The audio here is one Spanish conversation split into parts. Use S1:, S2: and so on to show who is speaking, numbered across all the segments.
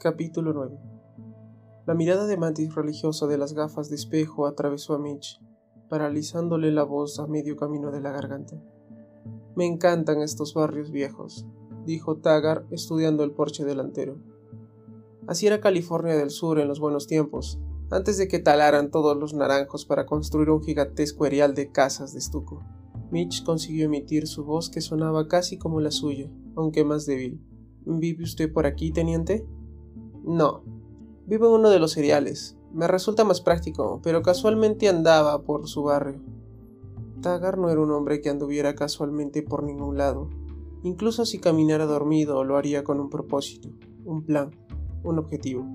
S1: Capítulo 9 La mirada de mantis religiosa de las gafas de espejo atravesó a Mitch, paralizándole la voz a medio camino de la garganta. Me encantan estos barrios viejos, dijo Taggart estudiando el porche delantero. Así era California del Sur en los buenos tiempos, antes de que talaran todos los naranjos para construir un gigantesco erial de casas de estuco. Mitch consiguió emitir su voz que sonaba casi como la suya, aunque más débil. ¿Vive usted por aquí, teniente? No. Vivo en uno de los cereales. Me resulta más práctico, pero casualmente andaba por su barrio. Tagar no era un hombre que anduviera casualmente por ningún lado. Incluso si caminara dormido, lo haría con un propósito, un plan, un objetivo.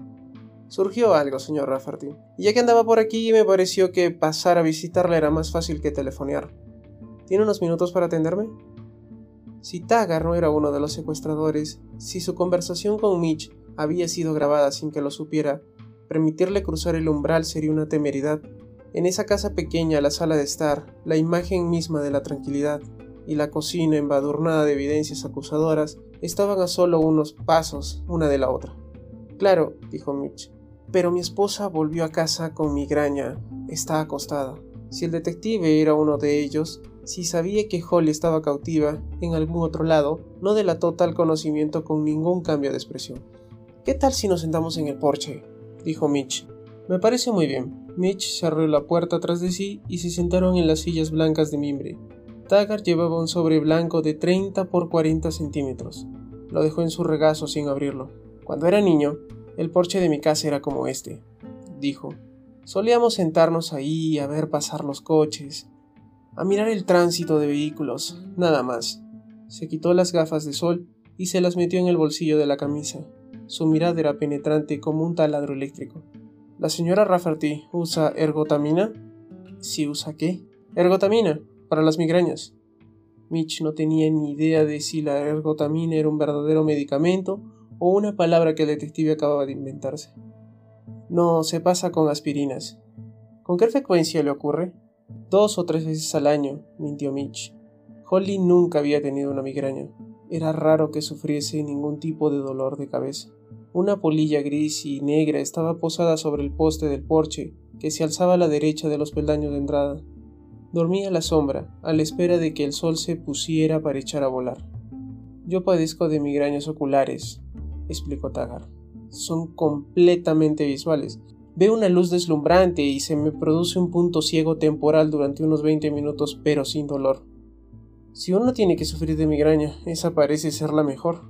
S1: Surgió algo, señor Rafferty. Y ya que andaba por aquí, me pareció que pasar a visitarle era más fácil que telefonear. ¿Tiene unos minutos para atenderme? Si Tagar no era uno de los secuestradores, si su conversación con Mitch había sido grabada sin que lo supiera, permitirle cruzar el umbral sería una temeridad. En esa casa pequeña, la sala de estar, la imagen misma de la tranquilidad, y la cocina embadurnada de evidencias acusadoras estaban a solo unos pasos una de la otra. Claro, dijo Mitch, pero mi esposa volvió a casa con migraña. Está acostada. Si el detective era uno de ellos, si sabía que Holly estaba cautiva en algún otro lado, no delató tal conocimiento con ningún cambio de expresión. ¿Qué tal si nos sentamos en el porche? dijo Mitch. Me parece muy bien. Mitch cerró la puerta tras de sí y se sentaron en las sillas blancas de mimbre. Taggart llevaba un sobre blanco de 30 por 40 centímetros. Lo dejó en su regazo sin abrirlo. Cuando era niño, el porche de mi casa era como este, dijo. Solíamos sentarnos ahí a ver pasar los coches, a mirar el tránsito de vehículos, nada más. Se quitó las gafas de sol y se las metió en el bolsillo de la camisa. Su mirada era penetrante como un taladro eléctrico. ¿La señora Rafferty usa ergotamina? ¿Sí usa qué? Ergotamina, para las migrañas. Mitch no tenía ni idea de si la ergotamina era un verdadero medicamento o una palabra que el detective acababa de inventarse. No, se pasa con aspirinas. ¿Con qué frecuencia le ocurre? Dos o tres veces al año, mintió Mitch. Holly nunca había tenido una migraña. Era raro que sufriese ningún tipo de dolor de cabeza. Una polilla gris y negra estaba posada sobre el poste del porche que se alzaba a la derecha de los peldaños de entrada. Dormía a la sombra, a la espera de que el sol se pusiera para echar a volar. Yo padezco de migrañas oculares, explicó Tagar. Son completamente visuales. Veo una luz deslumbrante y se me produce un punto ciego temporal durante unos 20 minutos, pero sin dolor. Si uno tiene que sufrir de migraña, esa parece ser la mejor.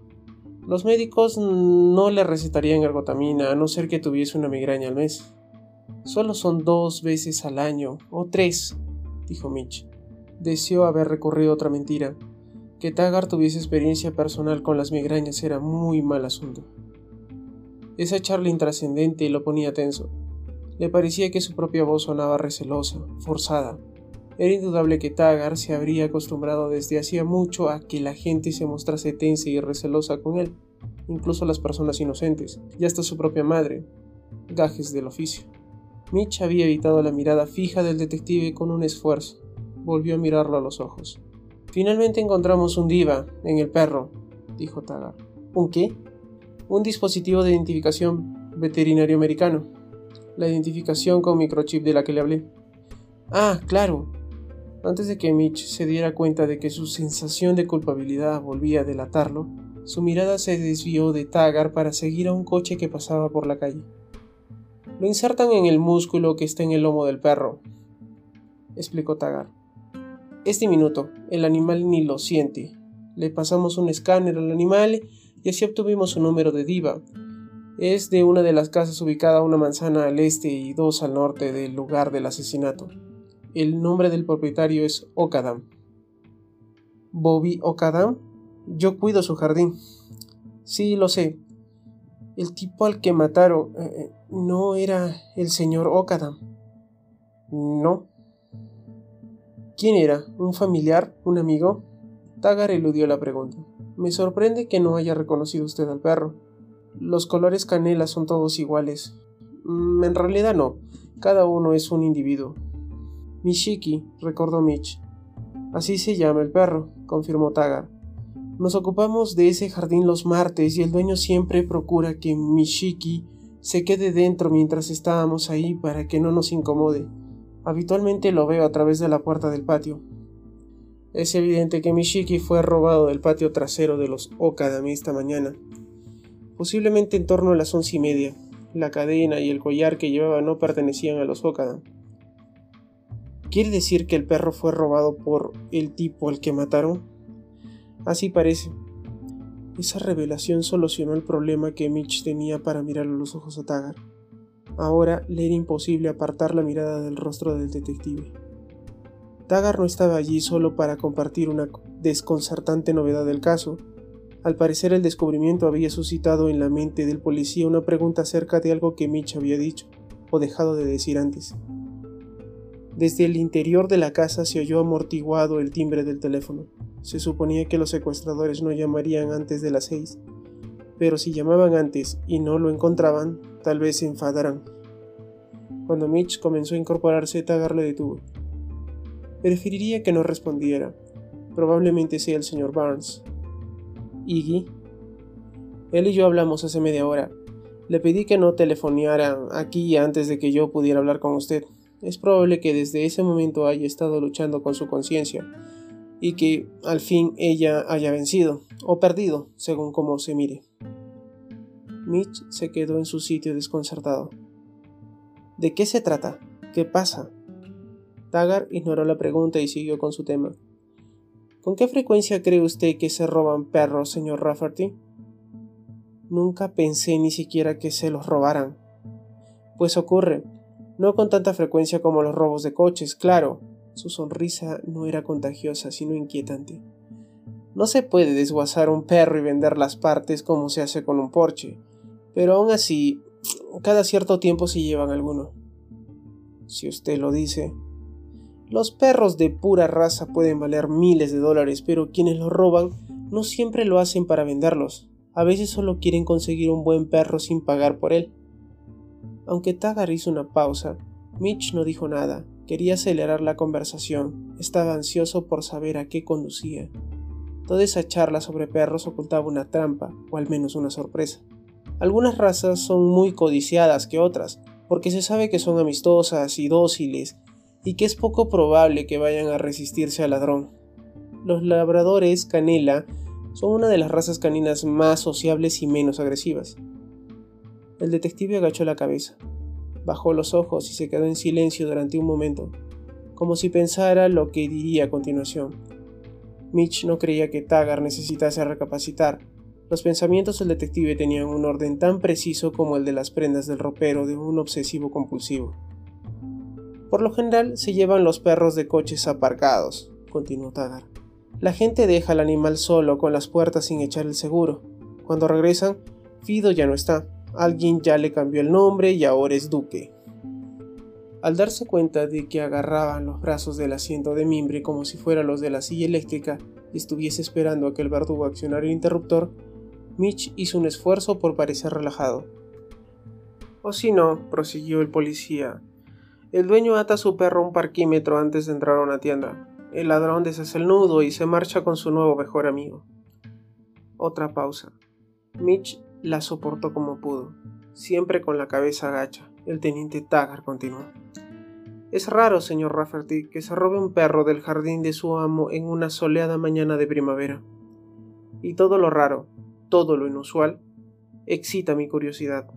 S1: Los médicos no le recetarían ergotamina a no ser que tuviese una migraña al mes. Solo son dos veces al año, o tres, dijo Mitch. Deseó haber recurrido a otra mentira. Que Taggart tuviese experiencia personal con las migrañas era muy mal asunto. Esa charla intrascendente lo ponía tenso. Le parecía que su propia voz sonaba recelosa, forzada. Era indudable que Taggart se habría acostumbrado desde hacía mucho a que la gente se mostrase tensa y recelosa con él, incluso las personas inocentes, y hasta su propia madre, gajes del oficio. Mitch había evitado la mirada fija del detective con un esfuerzo. Volvió a mirarlo a los ojos. Finalmente encontramos un diva en el perro, dijo Taggart. ¿Un qué? Un dispositivo de identificación veterinario americano. La identificación con microchip de la que le hablé. Ah, claro. Antes de que Mitch se diera cuenta de que su sensación de culpabilidad volvía a delatarlo, su mirada se desvió de Taggart para seguir a un coche que pasaba por la calle. Lo insertan en el músculo que está en el lomo del perro, explicó Taggart. Es diminuto, el animal ni lo siente. Le pasamos un escáner al animal y así obtuvimos su número de diva. Es de una de las casas ubicada una manzana al este y dos al norte del lugar del asesinato. El nombre del propietario es Okadam. ¿Bobby Okadam? Yo cuido su jardín. Sí, lo sé. El tipo al que mataron eh, eh, no era el señor Okadam. No, ¿Quién era? ¿Un familiar? ¿Un amigo? Tagar eludió la pregunta. Me sorprende que no haya reconocido usted al perro. Los colores canela son todos iguales. Mm, en realidad no. Cada uno es un individuo. Mishiki, recordó Mitch. Así se llama el perro, confirmó Tagar. Nos ocupamos de ese jardín los martes y el dueño siempre procura que Mishiki se quede dentro mientras estábamos ahí para que no nos incomode. Habitualmente lo veo a través de la puerta del patio. Es evidente que Mishiki fue robado del patio trasero de los Okadami esta mañana, posiblemente en torno a las once y media. La cadena y el collar que llevaba no pertenecían a los Okada. ¿Quiere decir que el perro fue robado por el tipo al que mataron? Así parece. Esa revelación solucionó el problema que Mitch tenía para mirar a los ojos a Tagar. Ahora le era imposible apartar la mirada del rostro del detective. Tagar no estaba allí solo para compartir una desconcertante novedad del caso. Al parecer el descubrimiento había suscitado en la mente del policía una pregunta acerca de algo que Mitch había dicho o dejado de decir antes. Desde el interior de la casa se oyó amortiguado el timbre del teléfono. Se suponía que los secuestradores no llamarían antes de las seis, pero si llamaban antes y no lo encontraban, tal vez se enfadarán. Cuando Mitch comenzó a incorporarse, Tagar le detuvo. Preferiría que no respondiera. Probablemente sea el señor Barnes. Iggy. Él y yo hablamos hace media hora. Le pedí que no telefoneara aquí antes de que yo pudiera hablar con usted. Es probable que desde ese momento haya estado luchando con su conciencia y que al fin ella haya vencido o perdido, según como se mire. Mitch se quedó en su sitio desconcertado. ¿De qué se trata? ¿Qué pasa? Tagar ignoró la pregunta y siguió con su tema. ¿Con qué frecuencia cree usted que se roban perros, señor Rafferty? Nunca pensé ni siquiera que se los robaran. Pues ocurre, no con tanta frecuencia como los robos de coches, claro. Su sonrisa no era contagiosa, sino inquietante. No se puede desguazar un perro y vender las partes como se hace con un porche, pero aún así, cada cierto tiempo se llevan alguno. Si usted lo dice. Los perros de pura raza pueden valer miles de dólares, pero quienes los roban no siempre lo hacen para venderlos. A veces solo quieren conseguir un buen perro sin pagar por él. Aunque Tagar hizo una pausa, Mitch no dijo nada. Quería acelerar la conversación. Estaba ansioso por saber a qué conducía. Toda esa charla sobre perros ocultaba una trampa, o al menos una sorpresa. Algunas razas son muy codiciadas que otras, porque se sabe que son amistosas y dóciles, y que es poco probable que vayan a resistirse al ladrón. Los labradores canela son una de las razas caninas más sociables y menos agresivas. El detective agachó la cabeza, bajó los ojos y se quedó en silencio durante un momento, como si pensara lo que diría a continuación. Mitch no creía que Taggart necesitase recapacitar. Los pensamientos del detective tenían un orden tan preciso como el de las prendas del ropero de un obsesivo compulsivo. Por lo general se llevan los perros de coches aparcados, continuó Taggart. La gente deja al animal solo con las puertas sin echar el seguro. Cuando regresan, Fido ya no está. Alguien ya le cambió el nombre y ahora es Duque. Al darse cuenta de que agarraban los brazos del asiento de mimbre como si fueran los de la silla eléctrica y estuviese esperando a que el verdugo accionara el interruptor, Mitch hizo un esfuerzo por parecer relajado. O si no, prosiguió el policía, el dueño ata a su perro a un parquímetro antes de entrar a una tienda. El ladrón deshace el nudo y se marcha con su nuevo mejor amigo. Otra pausa. Mitch la soportó como pudo, siempre con la cabeza agacha. El teniente Taggart continuó. Es raro, señor Rafferty, que se robe un perro del jardín de su amo en una soleada mañana de primavera. Y todo lo raro, todo lo inusual, excita mi curiosidad.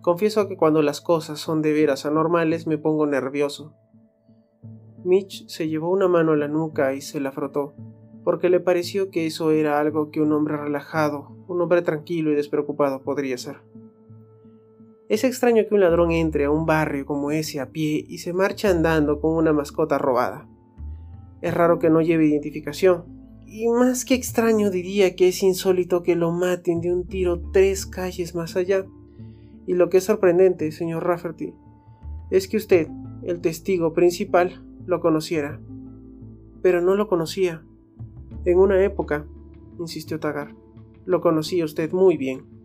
S1: Confieso que cuando las cosas son de veras anormales me pongo nervioso. Mitch se llevó una mano a la nuca y se la frotó porque le pareció que eso era algo que un hombre relajado, un hombre tranquilo y despreocupado podría ser. Es extraño que un ladrón entre a un barrio como ese a pie y se marche andando con una mascota robada. Es raro que no lleve identificación, y más que extraño diría que es insólito que lo maten de un tiro tres calles más allá. Y lo que es sorprendente, señor Rafferty, es que usted, el testigo principal, lo conociera. Pero no lo conocía. En una época, insistió Tagar, lo conocía usted muy bien.